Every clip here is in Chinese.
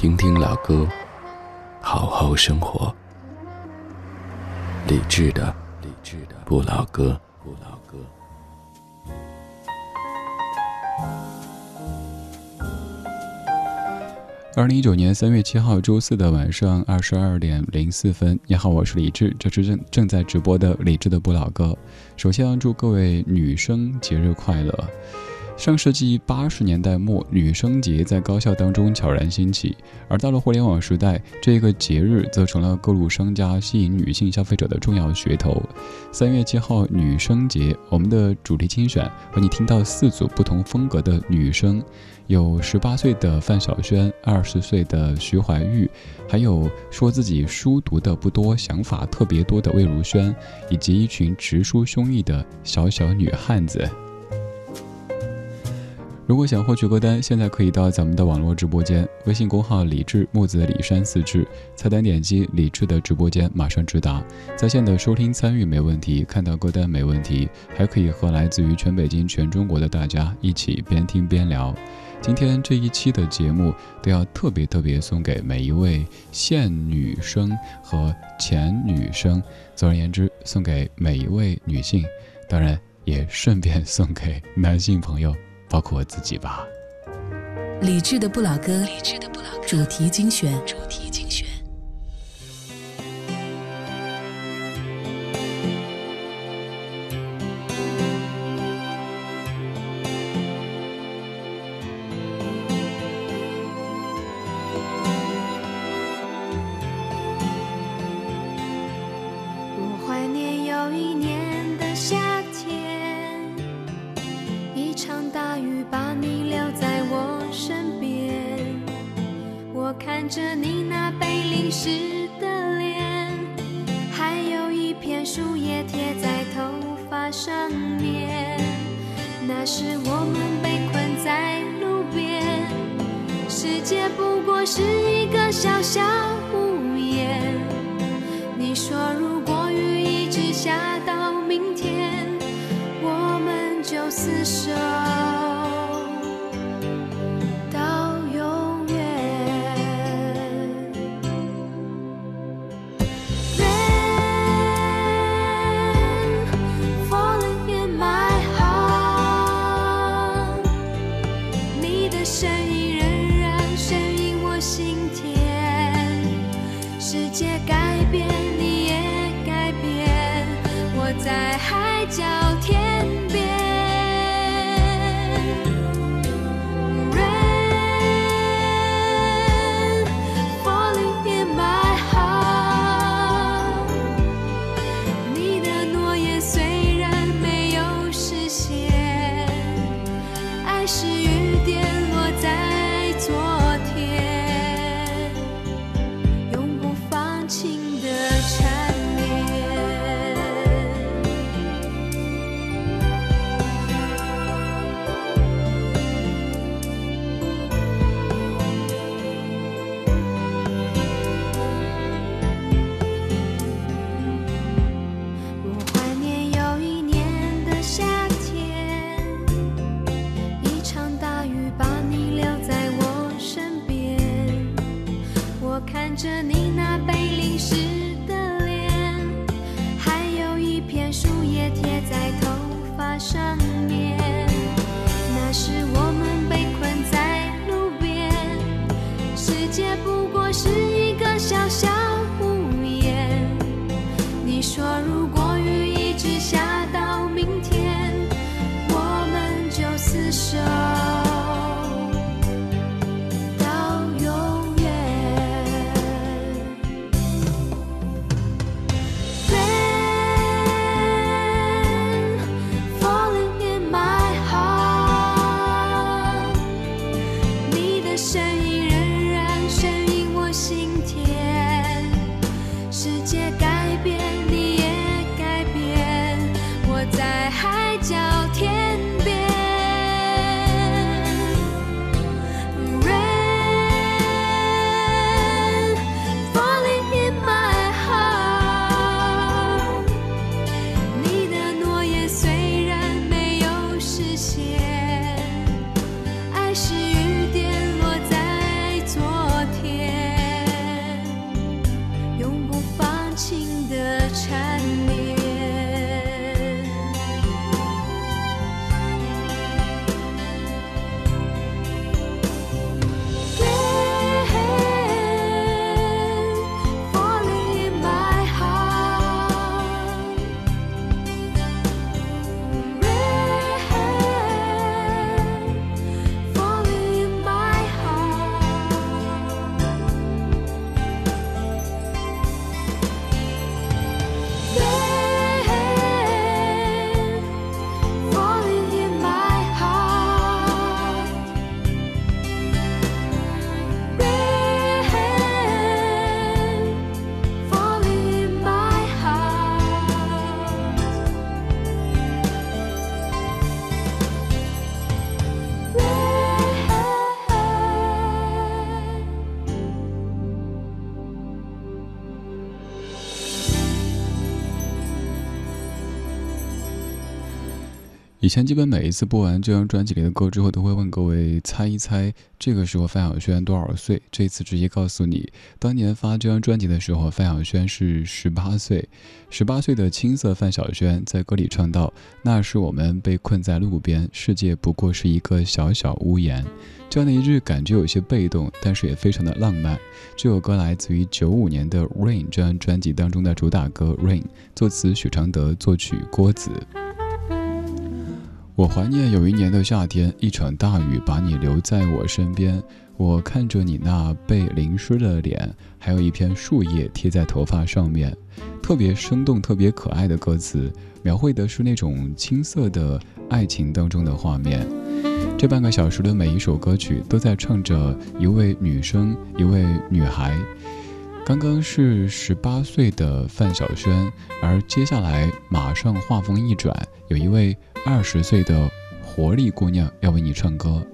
听听老歌，好好生活。理智的，理智的不老歌，不老歌。二零一九年三月七号周四的晚上二十二点零四分，你好，我是李志，这是正正在直播的李志的不老歌。首先要祝各位女生节日快乐。上世纪八十年代末，女生节在高校当中悄然兴起，而到了互联网时代，这个节日则成了各路商家吸引女性消费者的重要噱头。三月七号女生节，我们的主题精选和你听到四组不同风格的女生，有十八岁的范晓萱，二十岁的徐怀钰，还有说自己书读的不多、想法特别多的魏如萱，以及一群直抒胸臆的小小女汉子。如果想获取歌单，现在可以到咱们的网络直播间，微信公号李志木子李山四志，菜单点击李志的直播间，马上直达。在线的收听参与没问题，看到歌单没问题，还可以和来自于全北京、全中国的大家一起边听边聊。今天这一期的节目都要特别特别送给每一位现女生和前女生，总而言之，送给每一位女性，当然也顺便送给男性朋友。包括我自己吧。理智的不老歌，主题精选。以以前基本每一次播完这张专辑里的歌之后，都会问各位猜一猜，这个时候范晓萱多少岁？这次直接告诉你，当年发这张专辑的时候，范晓萱是十八岁。十八岁的青涩范晓萱在歌里唱到：“那是我们被困在路边，世界不过是一个小小屋檐。”这样的一句感觉有些被动，但是也非常的浪漫。这首歌来自于九五年的《Rain》这张专辑当中的主打歌《Rain》，作词许常德，作曲郭子。我怀念有一年的夏天，一场大雨把你留在我身边。我看着你那被淋湿的脸，还有一片树叶贴在头发上面，特别生动、特别可爱的歌词，描绘的是那种青涩的爱情当中的画面。这半个小时的每一首歌曲都在唱着一位女生，一位女孩。刚刚是十八岁的范晓萱，而接下来马上画风一转，有一位。二十岁的活力姑娘要为你唱歌，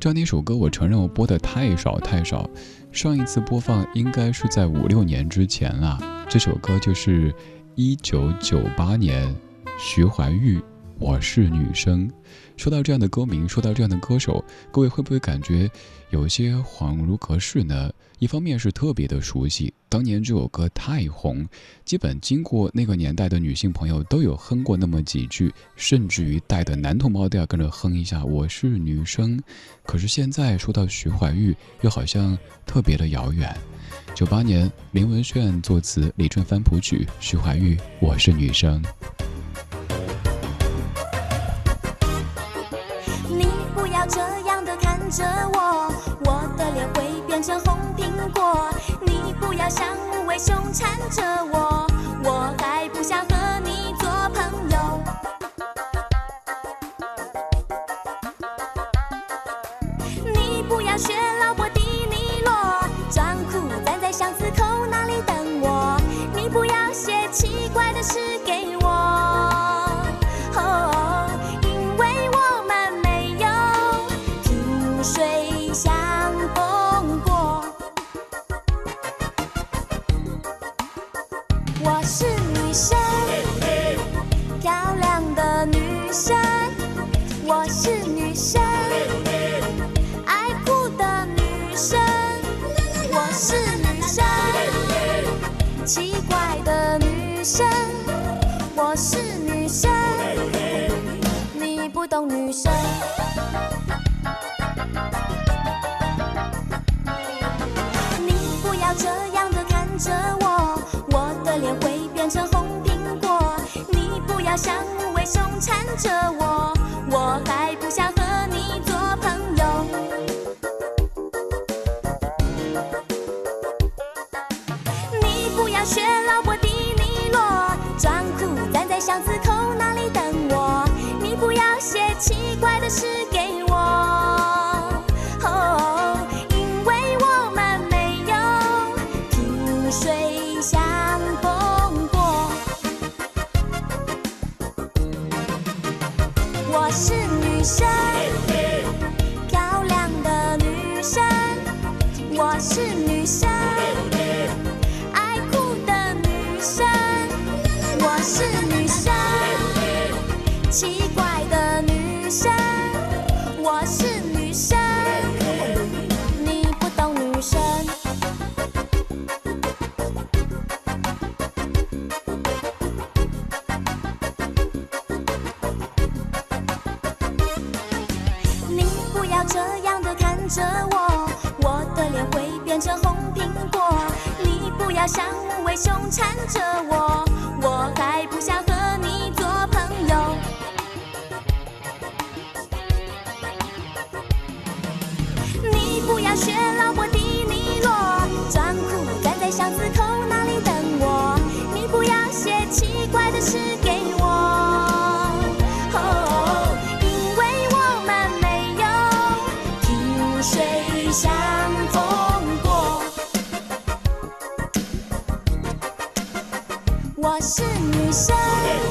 这样的一首歌，我承认我播的太少太少。上一次播放应该是在五六年之前了。这首歌就是一九九八年徐怀钰《我是女生》。说到这样的歌名，说到这样的歌手，各位会不会感觉有些恍如隔世呢？一方面是特别的熟悉，当年这首歌太红，基本经过那个年代的女性朋友都有哼过那么几句，甚至于带的男同胞都要跟着哼一下。我是女生，可是现在说到徐怀钰，又好像特别的遥远。九八年，林文炫作词，李正帆谱曲，徐怀钰《我是女生》。你不要这样的看着，我像无尾熊缠着，我。女生我是女生爱哭的女生我是女生奇怪的女生我是女生你不懂女生。像无尾熊缠着我，我还不想这样的看着我，我的脸会变成红苹果。你不要像无尾熊缠着我，我还不想和你做朋友。你不要学老婆迪尼洛，装酷站在巷子口那里等我。你不要写奇怪的诗给女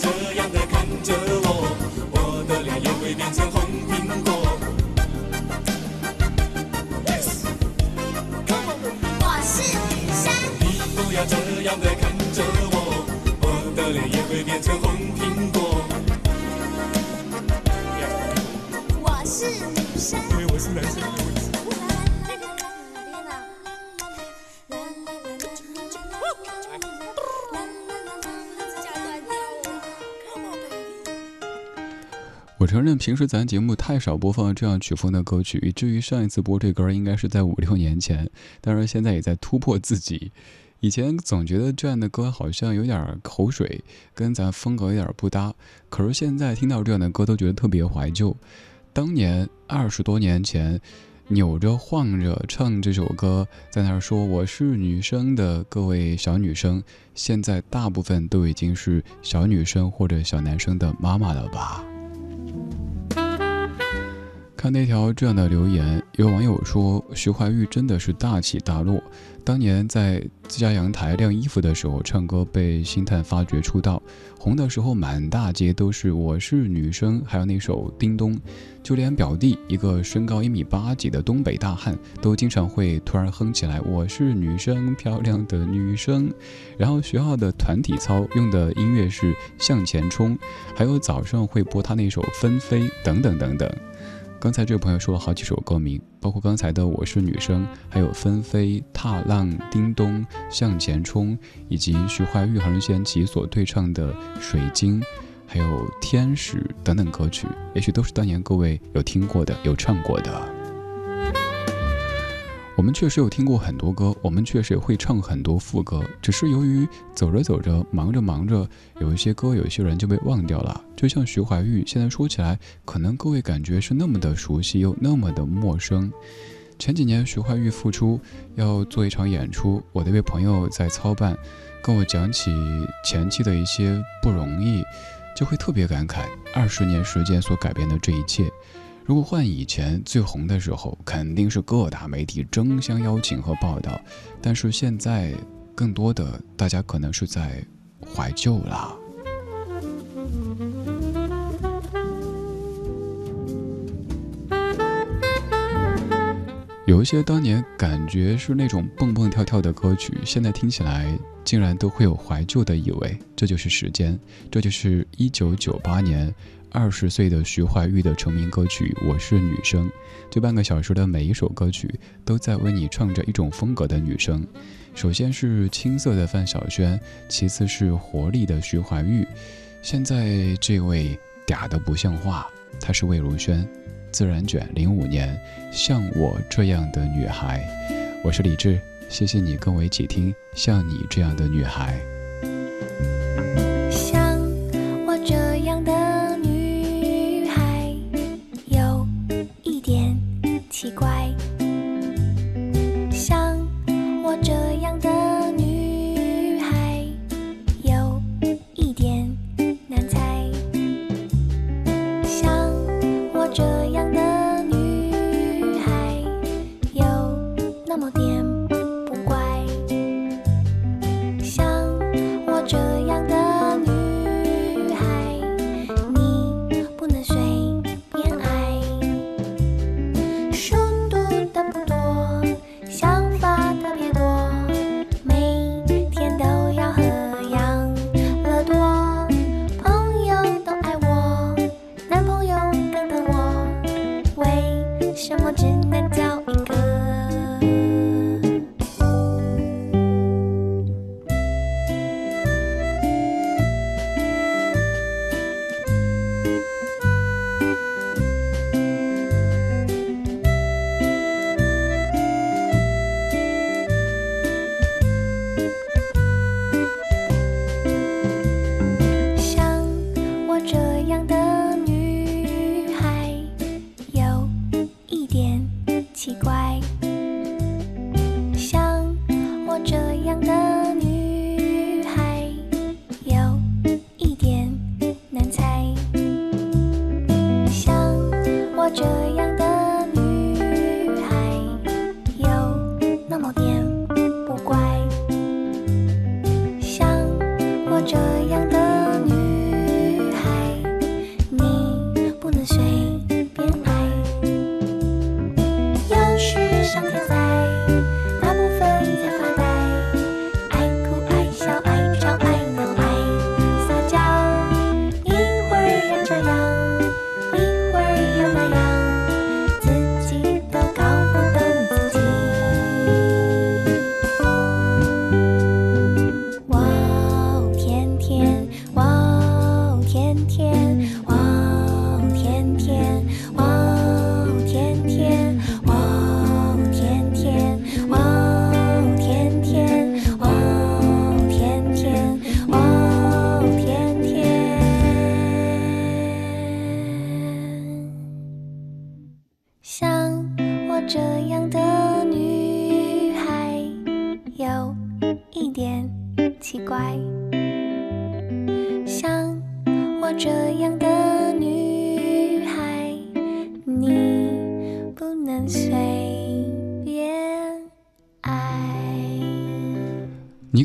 这样的承认平时咱节目太少播放这样曲风的歌曲，以至于上一次播这歌应该是在五六年前，当然现在也在突破自己。以前总觉得这样的歌好像有点口水，跟咱风格有点不搭，可是现在听到这样的歌都觉得特别怀旧。当年二十多年前，扭着晃着唱这首歌，在那儿说我是女生的各位小女生，现在大部分都已经是小女生或者小男生的妈妈了吧？看那条这样的留言，有网友说徐怀钰真的是大起大落。当年在自家阳台晾衣服的时候唱歌，被星探发掘出道，红的时候满大街都是我是女生，还有那首《叮咚》，就连表弟一个身高一米八几的东北大汉，都经常会突然哼起来我是女生，漂亮的女生。然后学校的团体操用的音乐是向前冲，还有早上会播他那首《纷飞》等等等等。刚才这位朋友说了好几首歌名，包括刚才的《我是女生》，还有《纷飞》《踏浪》《叮咚》《向前冲》，以及徐怀钰和任贤齐所对唱的《水晶》，还有《天使》等等歌曲，也许都是当年各位有听过的、有唱过的。我们确实有听过很多歌，我们确实也会唱很多副歌，只是由于走着走着，忙着忙着，有一些歌，有一些人就被忘掉了。就像徐怀钰，现在说起来，可能各位感觉是那么的熟悉，又那么的陌生。前几年徐怀钰复出要做一场演出，我的一位朋友在操办，跟我讲起前期的一些不容易，就会特别感慨二十年时间所改变的这一切。如果换以前最红的时候，肯定是各大媒体争相邀请和报道，但是现在更多的大家可能是在怀旧啦。有一些当年感觉是那种蹦蹦跳跳的歌曲，现在听起来竟然都会有怀旧的意味。这就是时间，这就是一九九八年二十岁的徐怀钰的成名歌曲《我是女生》。这半个小时的每一首歌曲都在为你唱着一种风格的女生。首先是青涩的范晓萱，其次是活力的徐怀钰，现在这位嗲的不像话，她是魏如萱。自然卷零五年，像我这样的女孩，我是李志，谢谢你跟我一起听《像你这样的女孩》。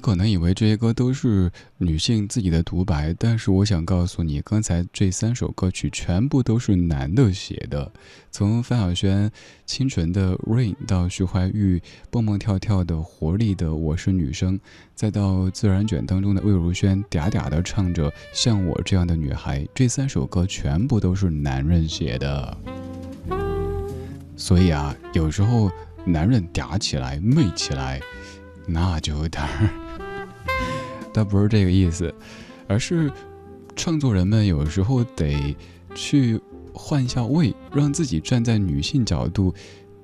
可能以为这些歌都是女性自己的独白，但是我想告诉你，刚才这三首歌曲全部都是男的写的。从范晓萱清纯的《Rain》到徐怀钰蹦蹦跳跳的活力的《我是女生》，再到自然卷当中的魏如萱嗲嗲的唱着像我这样的女孩，这三首歌全部都是男人写的。所以啊，有时候男人嗲起来、媚起来，那就有点儿，倒不是这个意思，而是创作人们有时候得去换一下位，让自己站在女性角度。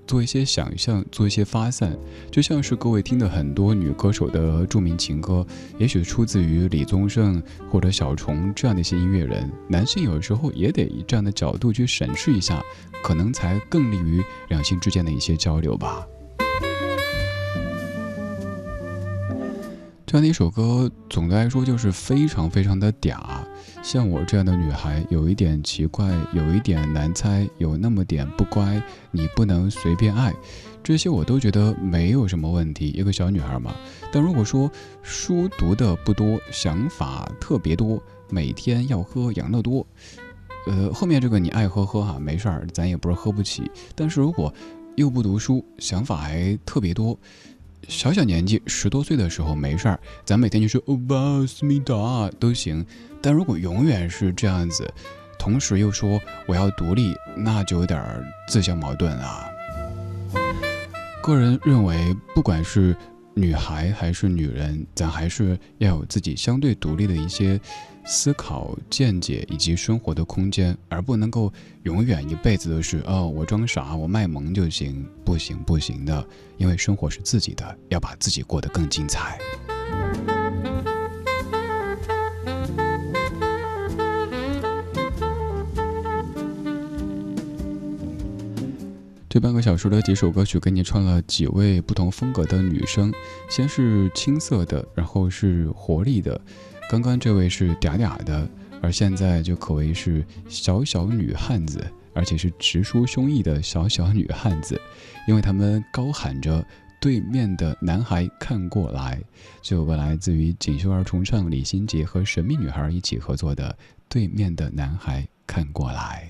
做一些想象，做一些发散，就像是各位听的很多女歌手的著名情歌，也许出自于李宗盛或者小虫这样的一些音乐人。男性有时候也得以这样的角度去审视一下，可能才更利于两性之间的一些交流吧。这样的一首歌，总的来说就是非常非常的嗲。像我这样的女孩，有一点奇怪，有一点难猜，有那么点不乖，你不能随便爱。这些我都觉得没有什么问题，一个小女孩嘛。但如果说书读的不多，想法特别多，每天要喝养乐多，呃，后面这个你爱喝喝哈，没事儿，咱也不是喝不起。但是如果又不读书，想法还特别多。小小年纪，十多岁的时候没事儿，咱每天就说欧巴思密达都行。但如果永远是这样子，同时又说我要独立，那就有点自相矛盾啊。个人认为，不管是女孩还是女人，咱还是要有自己相对独立的一些思考、见解以及生活的空间，而不能够永远一辈子都是哦，我装傻，我卖萌就行，不行不行的，因为生活是自己的，要把自己过得更精彩。这半个小时的几首歌曲，给你串了几位不同风格的女生。先是青涩的，然后是活力的，刚刚这位是嗲嗲的，而现在就可谓是小小女汉子，而且是直抒胸臆的小小女汉子，因为他们高喊着“对面的男孩看过来”。这首歌来自于锦绣儿重唱，李心洁和神秘女孩一起合作的《对面的男孩看过来》。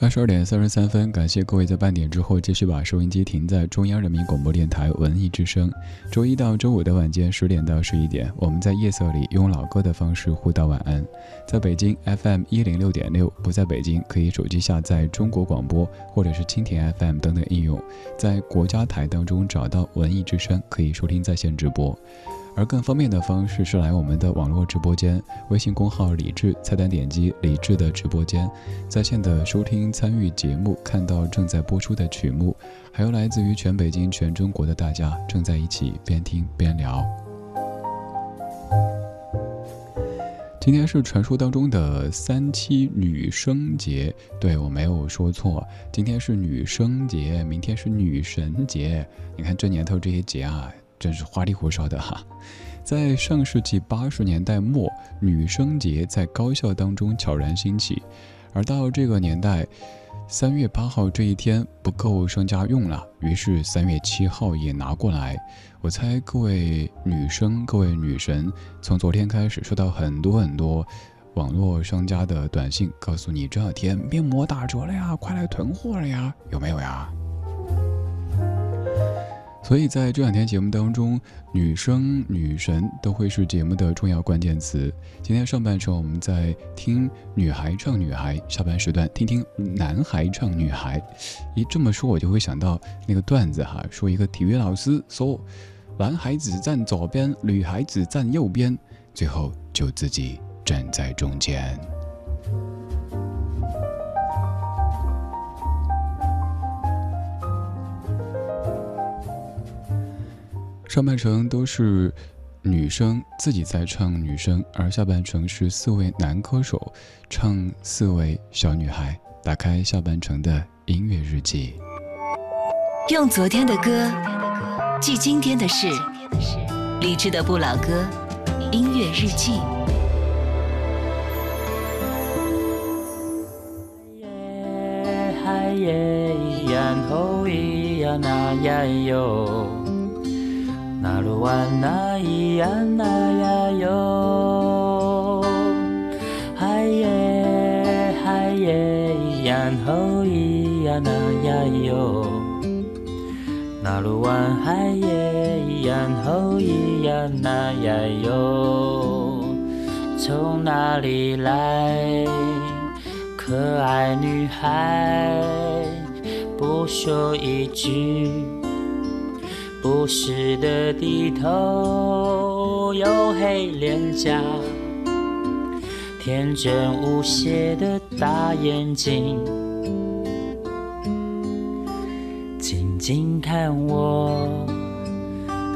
二十二点三十三分，感谢各位在半点之后继续把收音机停在中央人民广播电台文艺之声。周一到周五的晚间十点到十一点，我们在夜色里用老歌的方式互道晚安。在北京 FM 一零六点六，不在北京可以手机下载中国广播或者是蜻蜓 FM 等等应用，在国家台当中找到文艺之声，可以收听在线直播。而更方便的方式是来我们的网络直播间，微信公号李智，菜单点击李智的直播间，在线的收听参与节目，看到正在播出的曲目，还有来自于全北京、全中国的大家正在一起边听边聊。今天是传说当中的三七女生节，对我没有说错。今天是女生节，明天是女神节。你看这年头这些节啊，真是花里胡哨的哈。在上世纪八十年代末，女生节在高校当中悄然兴起，而到这个年代。三月八号这一天不够商家用了，于是三月七号也拿过来。我猜各位女生、各位女神，从昨天开始收到很多很多网络商家的短信，告诉你这两天面膜打折了呀，快来囤货了呀，有没有呀？所以在这两天节目当中，女生、女神都会是节目的重要关键词。今天上半程我们在听女孩唱女孩，下半时段听听男孩唱女孩。一这么说，我就会想到那个段子哈，说一个体育老师说，男孩子站左边，女孩子站右边，最后就自己站在中间。上半程都是女生自己在唱女生，而下半程是四位男歌手唱四位小女孩。打开下半程的音乐日记，用昨天的歌记今天的事，理智的不老歌，音乐日记。嗨耶，然后咿呀那呀哟。那鲁哇那咿呀那呀哟，嗨耶嗨耶，然后咿呀那呀哟。那鲁哇嗨耶，然后咿呀那呀哟。从哪里来，可爱女孩？不说一句。不时的低头，黝黑脸颊，天真无邪的大眼睛，静静看我，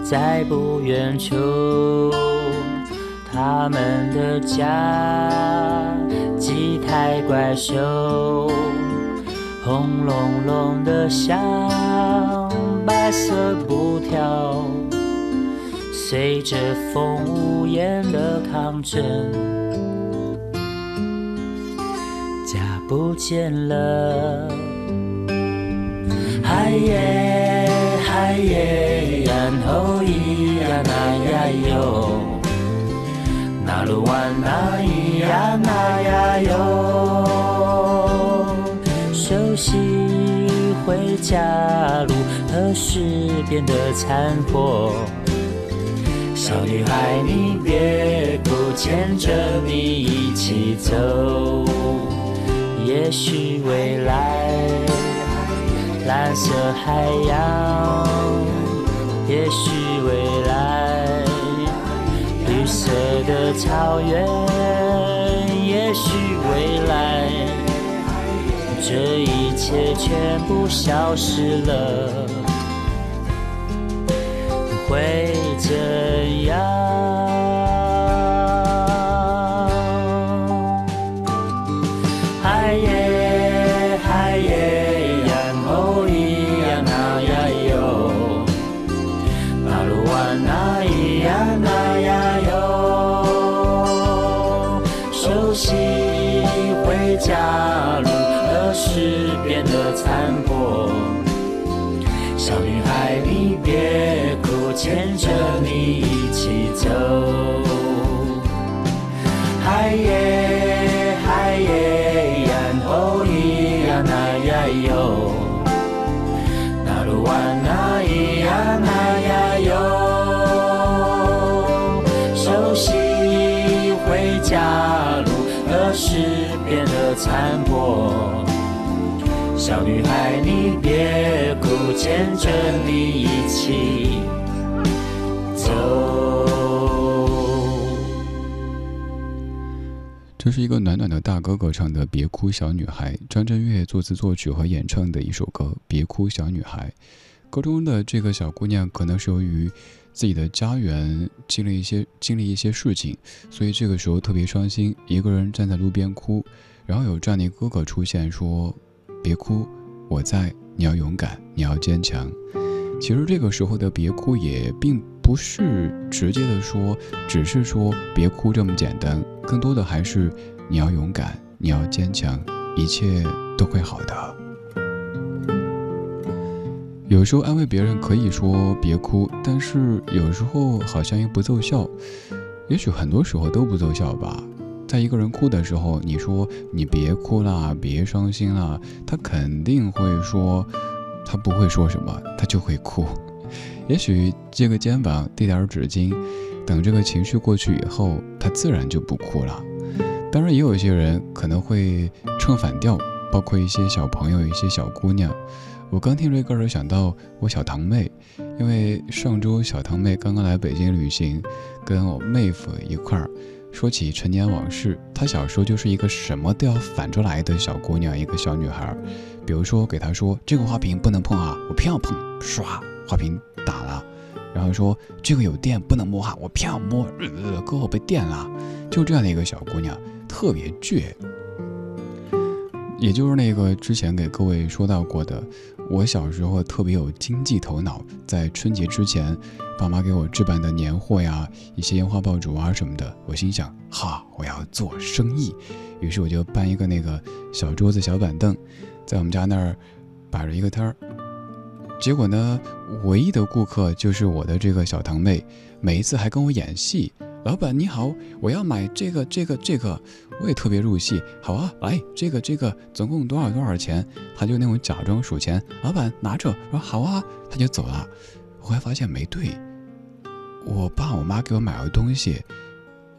在不远处，他们的家几台怪兽，轰隆隆的响。白色布条随着风无言的抗争，家不见了。嗨耶嗨耶，然后咿呀那呀哟，那路弯那咿呀那呀哟，熟悉回家路。何时变得残破？小女孩，你别哭，牵着你一起走。也许未来，蓝色海洋；也许未来，绿色的草原；也许未来，这一切全部消失了。会怎样？是一个暖暖的大哥哥唱的《别哭小女孩》，张震岳作词作曲和演唱的一首歌《别哭小女孩》。歌中的这个小姑娘可能是由于自己的家园经历一些经历一些事情，所以这个时候特别伤心，一个人站在路边哭。然后有这样的哥哥出现，说：“别哭，我在，你要勇敢，你要坚强。”其实这个时候的“别哭”也并不是直接的说，只是说“别哭”这么简单，更多的还是你要勇敢，你要坚强，一切都会好的。有时候安慰别人可以说别哭，但是有时候好像又不奏效，也许很多时候都不奏效吧。在一个人哭的时候，你说你别哭啦，别伤心啦，他肯定会说，他不会说什么，他就会哭。也许借个肩膀，递点纸巾，等这个情绪过去以后，他自然就不哭了。当然，也有一些人可能会唱反调，包括一些小朋友，一些小姑娘。我刚听这歌儿，想到我小堂妹，因为上周小堂妹刚刚来北京旅行，跟我妹夫一块儿说起陈年往事。她小时候就是一个什么都要反着来的小姑娘，一个小女孩。比如说给她说这个花瓶不能碰啊，我偏要碰，唰，花瓶打了。然后说这个有电不能摸哈，我偏要摸，呃，胳膊被电了。就这样的一个小姑娘，特别倔。也就是那个之前给各位说到过的。我小时候特别有经济头脑，在春节之前，爸妈给我置办的年货呀，一些烟花爆竹啊什么的，我心想，哈，我要做生意。于是我就搬一个那个小桌子、小板凳，在我们家那儿摆着一个摊儿。结果呢，唯一的顾客就是我的这个小堂妹，每一次还跟我演戏。老板你好，我要买这个这个这个，我也特别入戏。好啊，来这个这个总共多少多少钱？他就那种假装数钱。老板拿着说好啊，他就走了。我还发现没对，我爸我妈给我买的东西，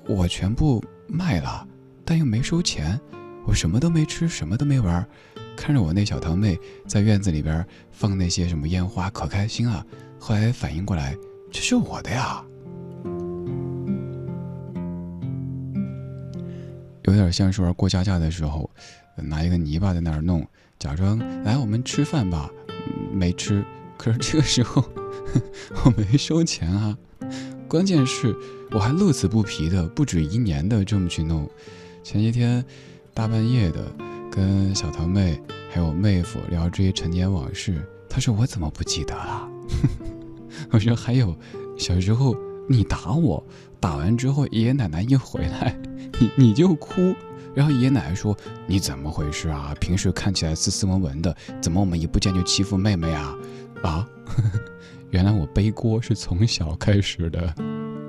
我全部卖了，但又没收钱，我什么都没吃，什么都没玩，看着我那小堂妹在院子里边放那些什么烟花，可开心了。后来反应过来，这是我的呀。有点像是玩过家家的时候，拿一个泥巴在那儿弄，假装来我们吃饭吧，没吃。可是这个时候 我没收钱啊，关键是我还乐此不疲的不止一年的这么去弄。前些天大半夜的跟小堂妹还有妹夫聊这些陈年往事，他说我怎么不记得了？我说还有小时候你打我，打完之后爷爷奶奶一回来。你你就哭，然后爷爷奶奶说你怎么回事啊？平时看起来斯斯文文的，怎么我们一不见就欺负妹妹啊？啊，原来我背锅是从小开始的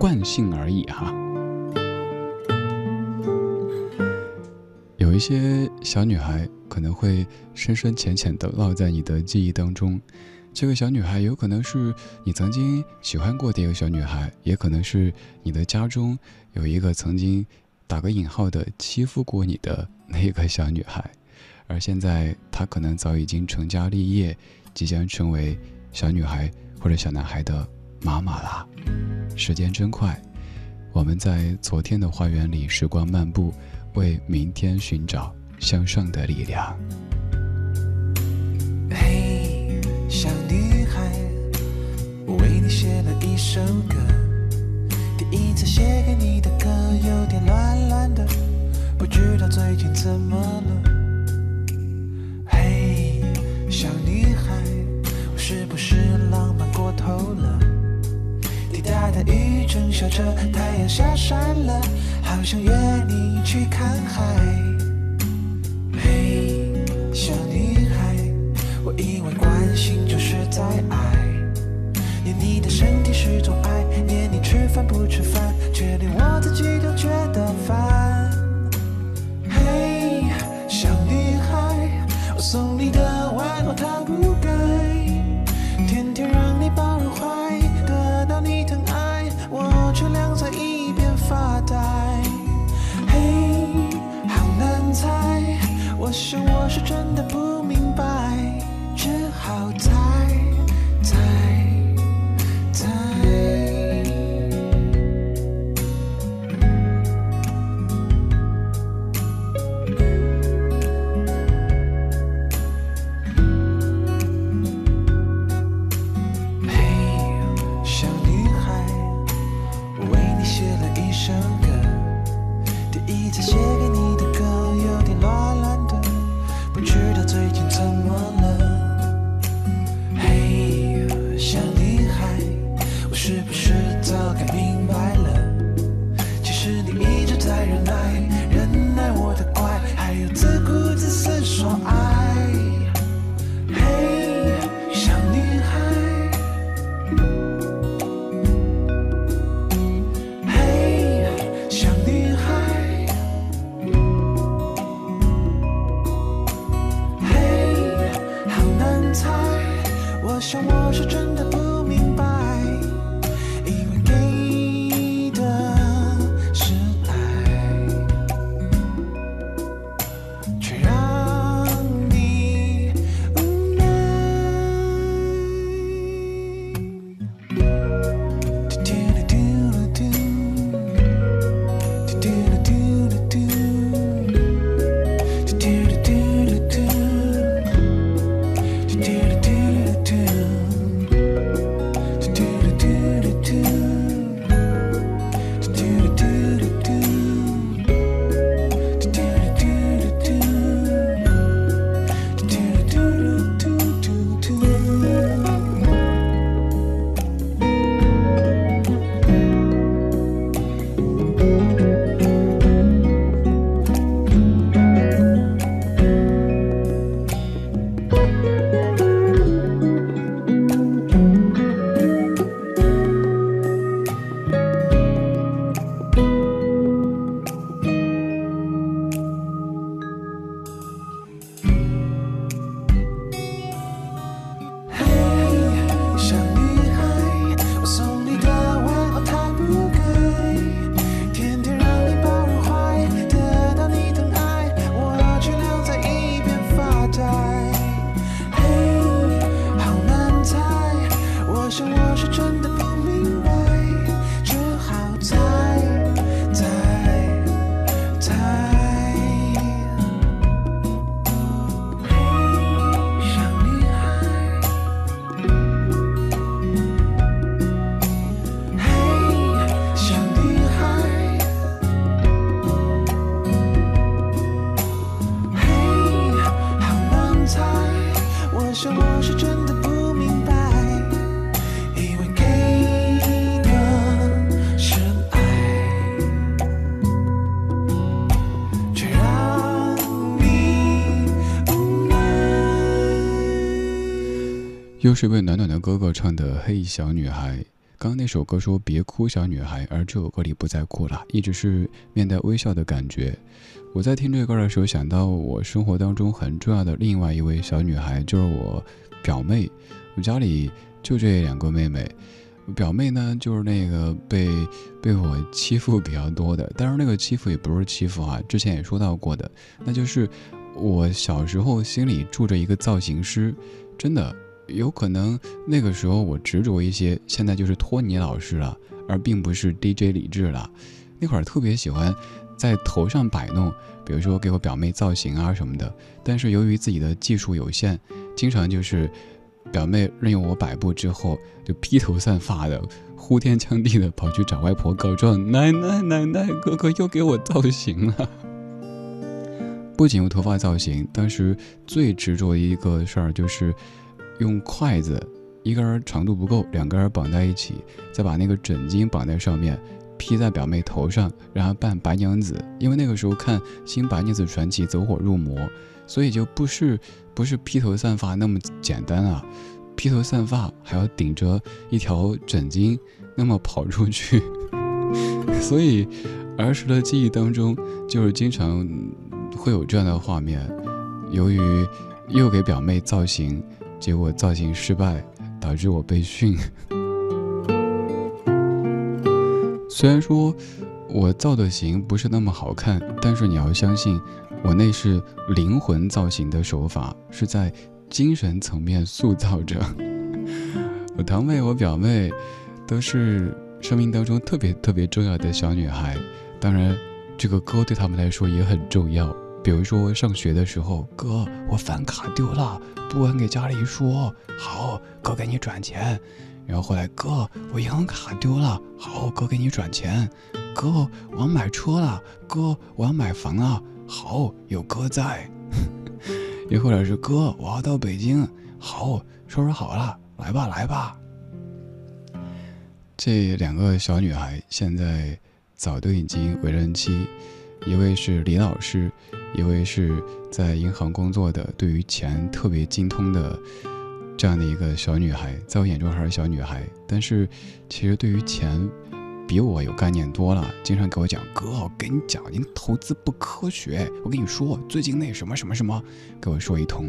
惯性而已哈。有一些小女孩可能会深深浅浅的烙在你的记忆当中，这个小女孩有可能是你曾经喜欢过的一个小女孩，也可能是你的家中有一个曾经。打个引号的欺负过你的那个小女孩，而现在她可能早已经成家立业，即将成为小女孩或者小男孩的妈妈啦。时间真快，我们在昨天的花园里时光漫步，为明天寻找向上的力量。嘿，小女孩，我为你写了一首歌。第一次写给你的歌有点乱乱的，不知道最近怎么了。嘿，小女孩，我是不是浪漫过头了？滴答的雨正下着，太阳下山了，好想约你去看海。嘿，小女孩，我以为关心就是在爱。念你的身体是种爱，念你吃饭不吃饭，却连我自己都觉得烦。嘿，小女孩，我送你的玩偶它不该，是真的不又是为暖暖的哥哥唱的《嘿小女孩》。刚刚那首歌说别哭小女孩，而这首歌里不再哭了，一直是面带微笑的感觉。我在听这歌的时候，想到我生活当中很重要的另外一位小女孩，就是我表妹。我家里就这两个妹妹，表妹呢就是那个被被我欺负比较多的，当然那个欺负也不是欺负啊，之前也说到过的，那就是我小时候心里住着一个造型师，真的。有可能那个时候我执着一些，现在就是托尼老师了，而并不是 DJ 李志了。那会儿特别喜欢在头上摆弄，比如说给我表妹造型啊什么的。但是由于自己的技术有限，经常就是表妹任由我摆布之后，就披头散发的、呼天抢地的跑去找外婆告状：“奶奶，奶奶，哥哥又给我造型了。”不仅有头发造型，当时最执着的一个事儿就是。用筷子，一根长度不够，两根绑在一起，再把那个枕巾绑在上面，披在表妹头上，让她扮白娘子。因为那个时候看《新白娘子传奇》走火入魔，所以就不是不是披头散发那么简单啊，披头散发还要顶着一条枕巾那么跑出去。所以儿时的记忆当中，就是经常会有这样的画面。由于又给表妹造型。结果造型失败，导致我被训。虽然说我造的型不是那么好看，但是你要相信，我那是灵魂造型的手法，是在精神层面塑造着。我堂妹、我表妹都是生命当中特别特别重要的小女孩，当然，这个歌对他们来说也很重要。比如说上学的时候，哥，我饭卡丢了，不敢给家里说。好，哥给你转钱。然后后来，哥，我银行卡丢了，好，哥给你转钱。哥，我要买车了，哥，我要买房了，好，有哥在。又或者是哥，我要到北京，好，收拾好了，来吧，来吧。这两个小女孩现在早都已经为人妻，一位是李老师。一位是在银行工作的，对于钱特别精通的这样的一个小女孩，在我眼中还是小女孩，但是其实对于钱比我有概念多了，经常给我讲哥，我跟你讲，您投资不科学，我跟你说，最近那什么什么什么，给我说一通。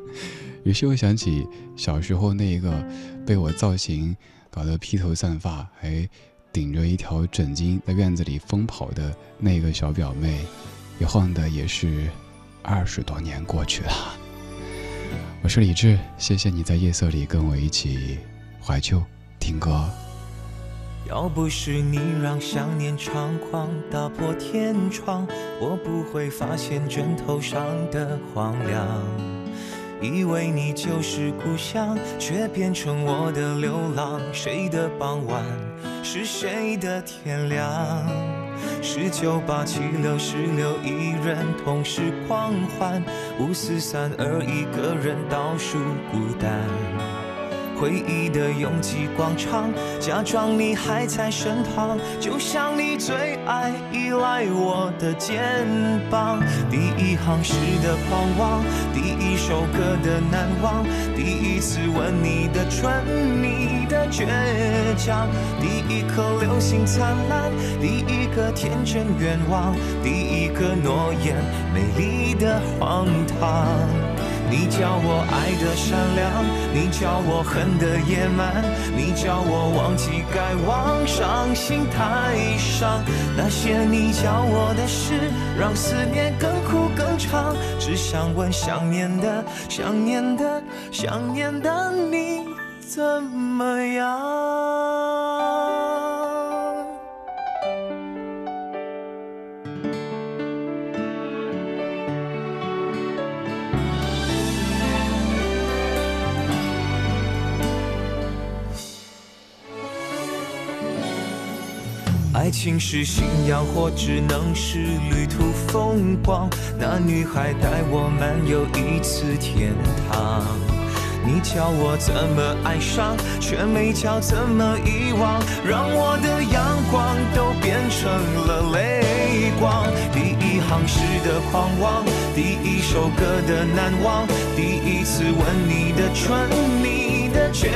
于是又想起小时候那一个被我造型搞得披头散发，还顶着一条枕巾在院子里疯跑的那个小表妹，一晃的也是二十多年过去了。我是李志，谢谢你在夜色里跟我一起怀旧听歌。要不是你让想念猖狂打破天窗，我不会发现枕头上的荒凉。以为你就是故乡，却变成我的流浪。谁的傍晚是谁的天亮？十九八七六十六，一人同时狂欢。五四三二，一个人倒数孤单。回忆的拥挤广场，假装你还在身旁，就像你最爱依赖我的肩膀。第一行诗的狂妄，第一首歌的难忘，第一次吻你的唇，你的倔强，第一颗流星灿烂，第一个天真愿望，第一个诺言，美丽的荒唐。你教我爱的善良，你教我恨的野蛮，你教我忘记该忘，伤心太伤。那些你教我的事，让思念更苦更长。只想问想念的、想念的、想念的你怎么样？爱情是信仰，或只能是旅途风光。那女孩带我漫游一次天堂。你教我怎么爱上，却没教怎么遗忘，让我的阳光都变成了泪光。第一行诗的狂妄，第一首歌的难忘，第一次吻你的唇，你倔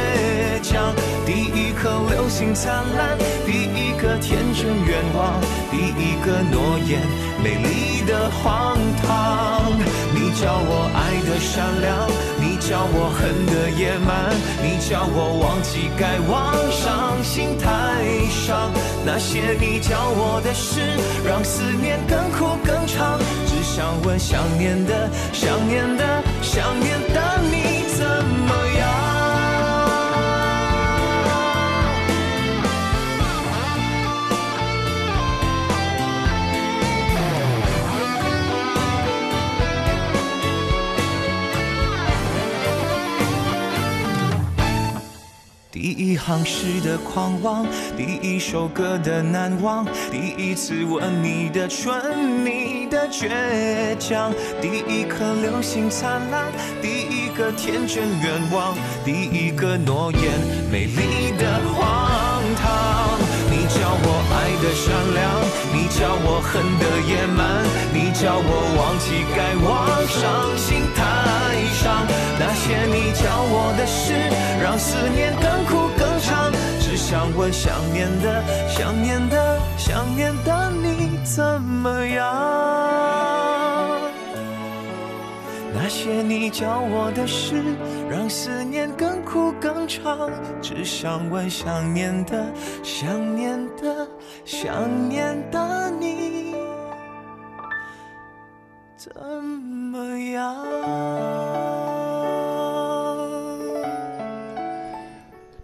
强。第一颗流星灿烂，第一个天真愿望，第一个诺言，美丽的荒唐。你教我爱的善良，你教我恨的野蛮，你教我忘记该忘，伤心太伤。那些你教我的事，让思念更苦更长。只想问想念的，想念的，想念一行诗的狂妄，第一首歌的难忘，第一次吻你的唇，你的倔强，第一颗流星灿烂，第一个天真愿望，第一个诺言，美丽的谎。的善良，你教我恨的野蛮，你教我忘记该忘，伤心太伤。那些你教我的事，让思念更苦更长。只想问想念的、想念的、想念的你怎么样？那些你教我的事，让思念更苦更长。只想问想念的、想念的、想念的你怎么样？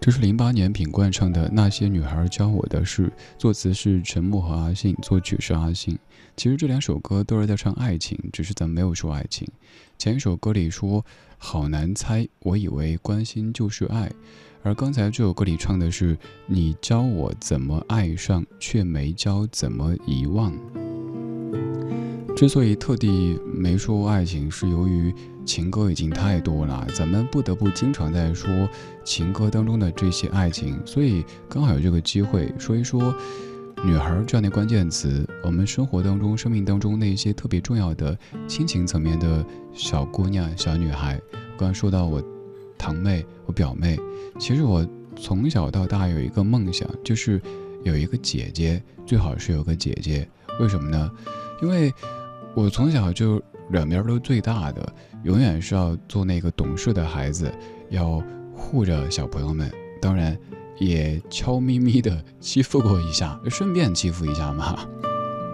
这是零八年品冠唱的《那些女孩教我的事》，作词是陈木和阿信，作曲是阿信。其实这两首歌都是在唱爱情，只是咱没有说爱情。前一首歌里说“好难猜”，我以为关心就是爱，而刚才这首歌里唱的是“你教我怎么爱上，却没教怎么遗忘”。之所以特地没说爱情，是由于。情歌已经太多了，咱们不得不经常在说情歌当中的这些爱情，所以刚好有这个机会说一说女孩这样的关键词。我们生活当中、生命当中那些特别重要的亲情层面的小姑娘、小女孩。刚刚说到我堂妹、我表妹，其实我从小到大有一个梦想，就是有一个姐姐，最好是有个姐姐。为什么呢？因为我从小就。两边都最大的，永远是要做那个懂事的孩子，要护着小朋友们。当然，也悄咪咪的欺负过一下，顺便欺负一下嘛。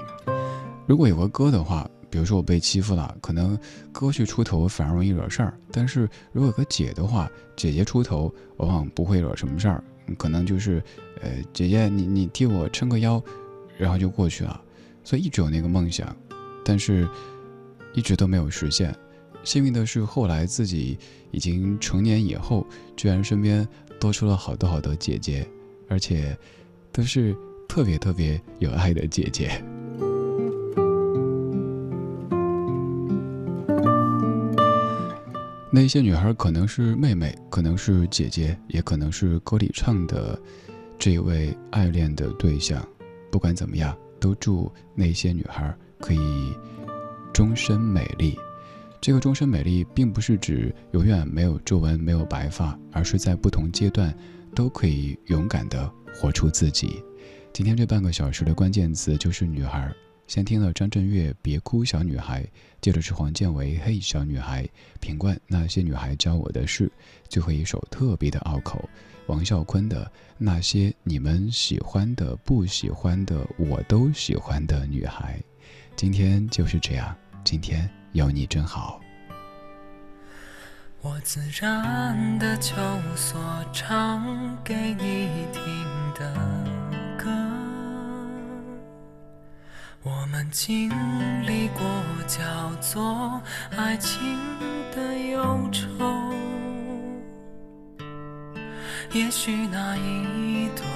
如果有个哥的话，比如说我被欺负了，可能哥去出头反而容易惹事儿。但是如果有个姐的话，姐姐出头往往不会惹什么事儿，可能就是，呃，姐姐你你替我撑个腰，然后就过去了。所以一直有那个梦想，但是一直都没有实现。幸运的是，后来自己已经成年以后，居然身边多出了好多好多姐姐，而且都是特别特别有爱的姐姐。那些女孩可能是妹妹，可能是姐姐，也可能是歌里唱的这一位爱恋的对象。不管怎么样，都祝那些女孩可以终身美丽。这个终身美丽，并不是指永远没有皱纹、没有白发，而是在不同阶段都可以勇敢地活出自己。今天这半个小时的关键词就是女孩。先听了张震岳《别哭小女孩》，接着是黄建为《嘿小女孩》，品冠那些女孩教我的事，最后一首特别的拗口，王啸坤的那些你们喜欢的、不喜欢的，我都喜欢的女孩。今天就是这样，今天有你真好。我自然的就所唱给你听的歌。我们经历过叫做爱情的忧愁，也许那一段